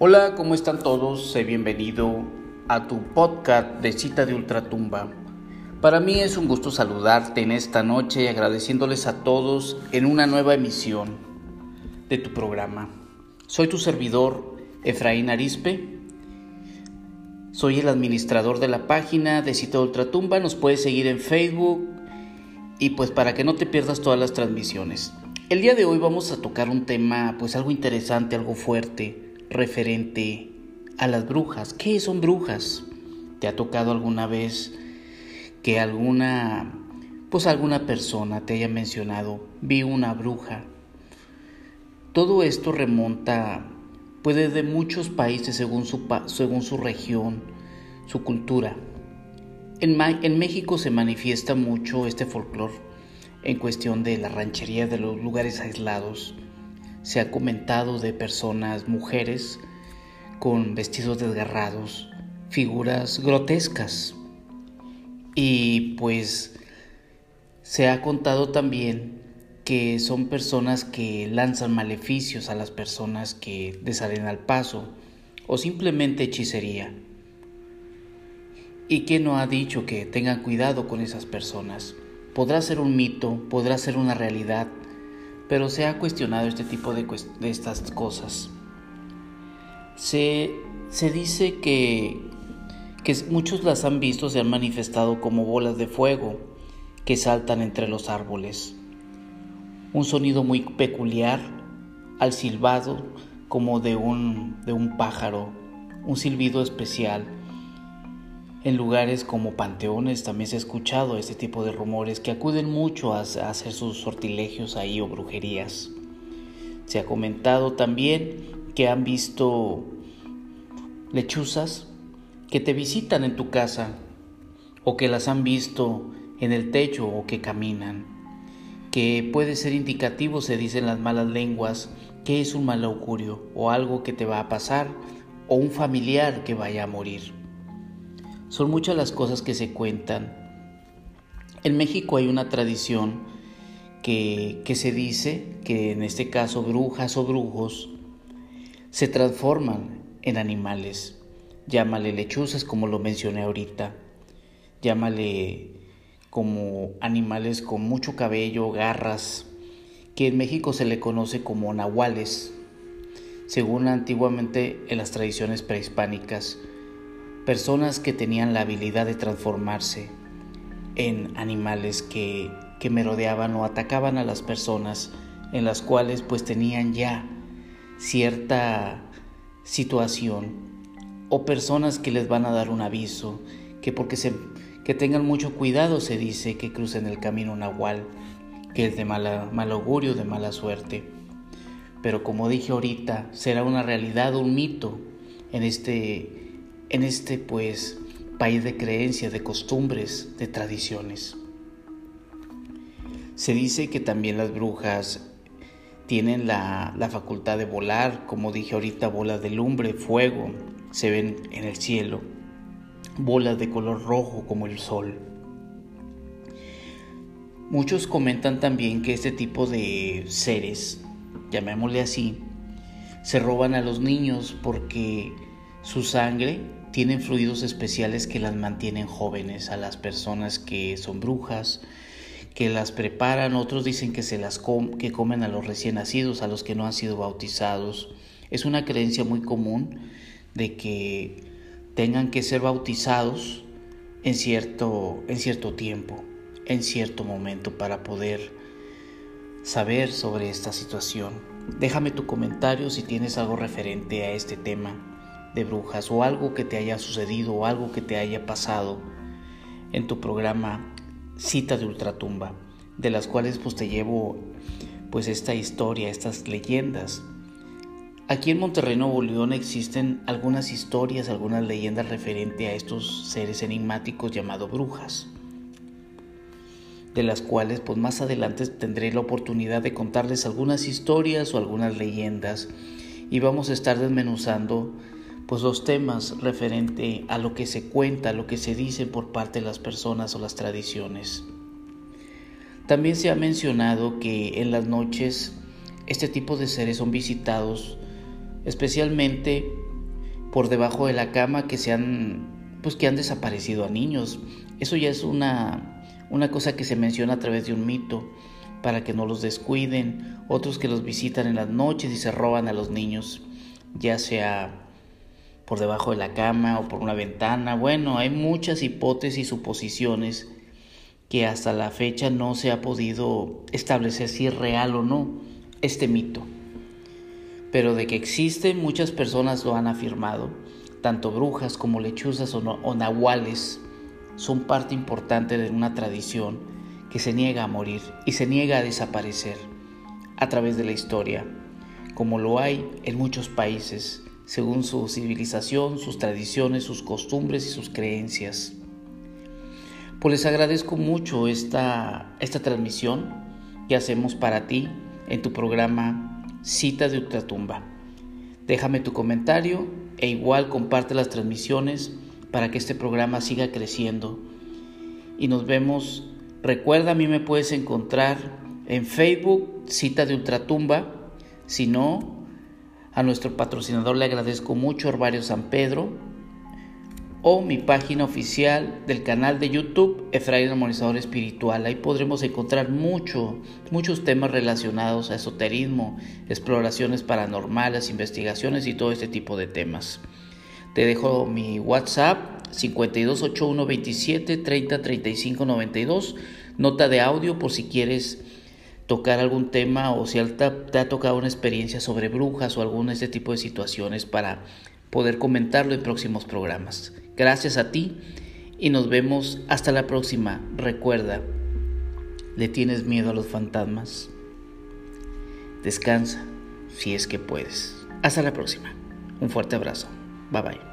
Hola, ¿cómo están todos? Sé bienvenido a tu podcast de Cita de Ultratumba. Para mí es un gusto saludarte en esta noche y agradeciéndoles a todos en una nueva emisión de tu programa. Soy tu servidor Efraín Arispe. Soy el administrador de la página de Cita de Ultratumba. Nos puedes seguir en Facebook y pues para que no te pierdas todas las transmisiones. El día de hoy vamos a tocar un tema pues algo interesante, algo fuerte referente a las brujas. ¿Qué son brujas? ¿Te ha tocado alguna vez que alguna pues alguna persona te haya mencionado vi una bruja? Todo esto remonta puede de muchos países según su, según su región, su cultura. En, en México se manifiesta mucho este folclore en cuestión de la ranchería de los lugares aislados se ha comentado de personas, mujeres, con vestidos desgarrados, figuras grotescas. Y pues se ha contado también que son personas que lanzan maleficios a las personas que les al paso o simplemente hechicería. ¿Y quién no ha dicho que tengan cuidado con esas personas? Podrá ser un mito, podrá ser una realidad, pero se ha cuestionado este tipo de, estas cosas. Se, dice que, que muchos las han visto, se han manifestado como bolas de fuego que saltan entre los árboles. Un sonido muy peculiar al silbado como de un, de un pájaro, un silbido especial en lugares como panteones también se ha escuchado este tipo de rumores que acuden mucho a, hacer sus sortilegios ahí o brujerías. Se ha comentado también que han visto lechuzas que te visitan en tu casa o que las han visto en el techo o que caminan, que puede ser indicativo, se dicen las malas lenguas, que es un mal augurio o algo que te va a pasar o un familiar que vaya a morir. Son muchas las cosas que se cuentan. En México hay una tradición que, se dice que en este caso brujas o brujos se transforman en animales. Llámale lechuzas como lo mencioné ahorita. Llámale como animales con mucho cabello, garras, que en México se le conoce como nahuales, según antiguamente en las tradiciones prehispánicas personas que tenían la habilidad de transformarse en animales que, que merodeaban o atacaban a las personas en las cuales pues tenían ya cierta situación o personas que les van a dar un aviso que porque se que tengan mucho cuidado se dice que crucen el camino nahual que es de mala, mal augurio de mala suerte. Pero como dije ahorita será una realidad un mito en este en este pues país de creencias, de costumbres, de tradiciones. Se dice que también las brujas tienen la, la, facultad de volar, como dije ahorita, bolas de lumbre, fuego, se ven en el cielo, bolas de color rojo como el sol. Muchos comentan también que este tipo de seres, llamémosle así, se roban a los niños porque su sangre tienen fluidos especiales que las mantienen jóvenes a las personas que son brujas, que las preparan, otros dicen que se las que comen a los recién nacidos, a los que no han sido bautizados. Es una creencia muy común de que tengan que ser bautizados en cierto, en cierto tiempo, en cierto momento para poder saber sobre esta situación. Déjame tu comentario si tienes algo referente a este tema de brujas o algo que te haya sucedido o algo que te haya pasado en tu programa Cita de Ultratumba, de las cuales pues te llevo pues esta historia, estas leyendas. Aquí en Monterrey, Nuevo León existen algunas historias, algunas leyendas referente a estos seres enigmáticos llamados brujas, de las cuales pues más adelante tendré la oportunidad de contarles algunas historias o algunas leyendas y vamos a estar desmenuzando pues los temas referente a lo que se cuenta, lo que se dice por parte de las personas o las tradiciones. También se ha mencionado que en las noches este tipo de seres son visitados especialmente por debajo de la cama que se han, pues que han desaparecido a niños. Eso ya es una, una cosa que se menciona a través de un mito para que no los descuiden, otros que los visitan en las noches y se roban a los niños, ya sea por debajo de la cama o por una ventana. Bueno, hay muchas hipótesis y suposiciones que hasta la fecha no se ha podido establecer si es real o no este mito. Pero de que existen, muchas personas lo han afirmado. Tanto brujas como lechuzas o, o nahuales son parte importante de una tradición que se niega a morir y se niega a desaparecer a través de la historia, como lo hay en muchos países según su civilización, sus tradiciones, sus costumbres y sus creencias. Pues les agradezco mucho esta, esta transmisión que hacemos para ti en tu programa Cita de Ultratumba. Déjame tu comentario e igual comparte las transmisiones para que este programa siga creciendo. Y nos vemos. Recuerda, a mí me puedes encontrar en Facebook, Cita de Ultratumba. Si no, a nuestro patrocinador le agradezco mucho, Herbario San Pedro, o mi página oficial del canal de YouTube, Efraín Armonizador Espiritual. Ahí podremos encontrar mucho, muchos temas relacionados a esoterismo, exploraciones paranormales, investigaciones y todo este tipo de temas. Te dejo mi WhatsApp 528127 303592, nota de audio por si quieres tocar algún tema o si te, ha tocado una experiencia sobre brujas o algún de este tipo de situaciones para poder comentarlo en próximos programas. Gracias a ti y nos vemos hasta la próxima. Recuerda, ¿le tienes miedo a los fantasmas? Descansa si es que puedes. Hasta la próxima. Un fuerte abrazo. Bye bye.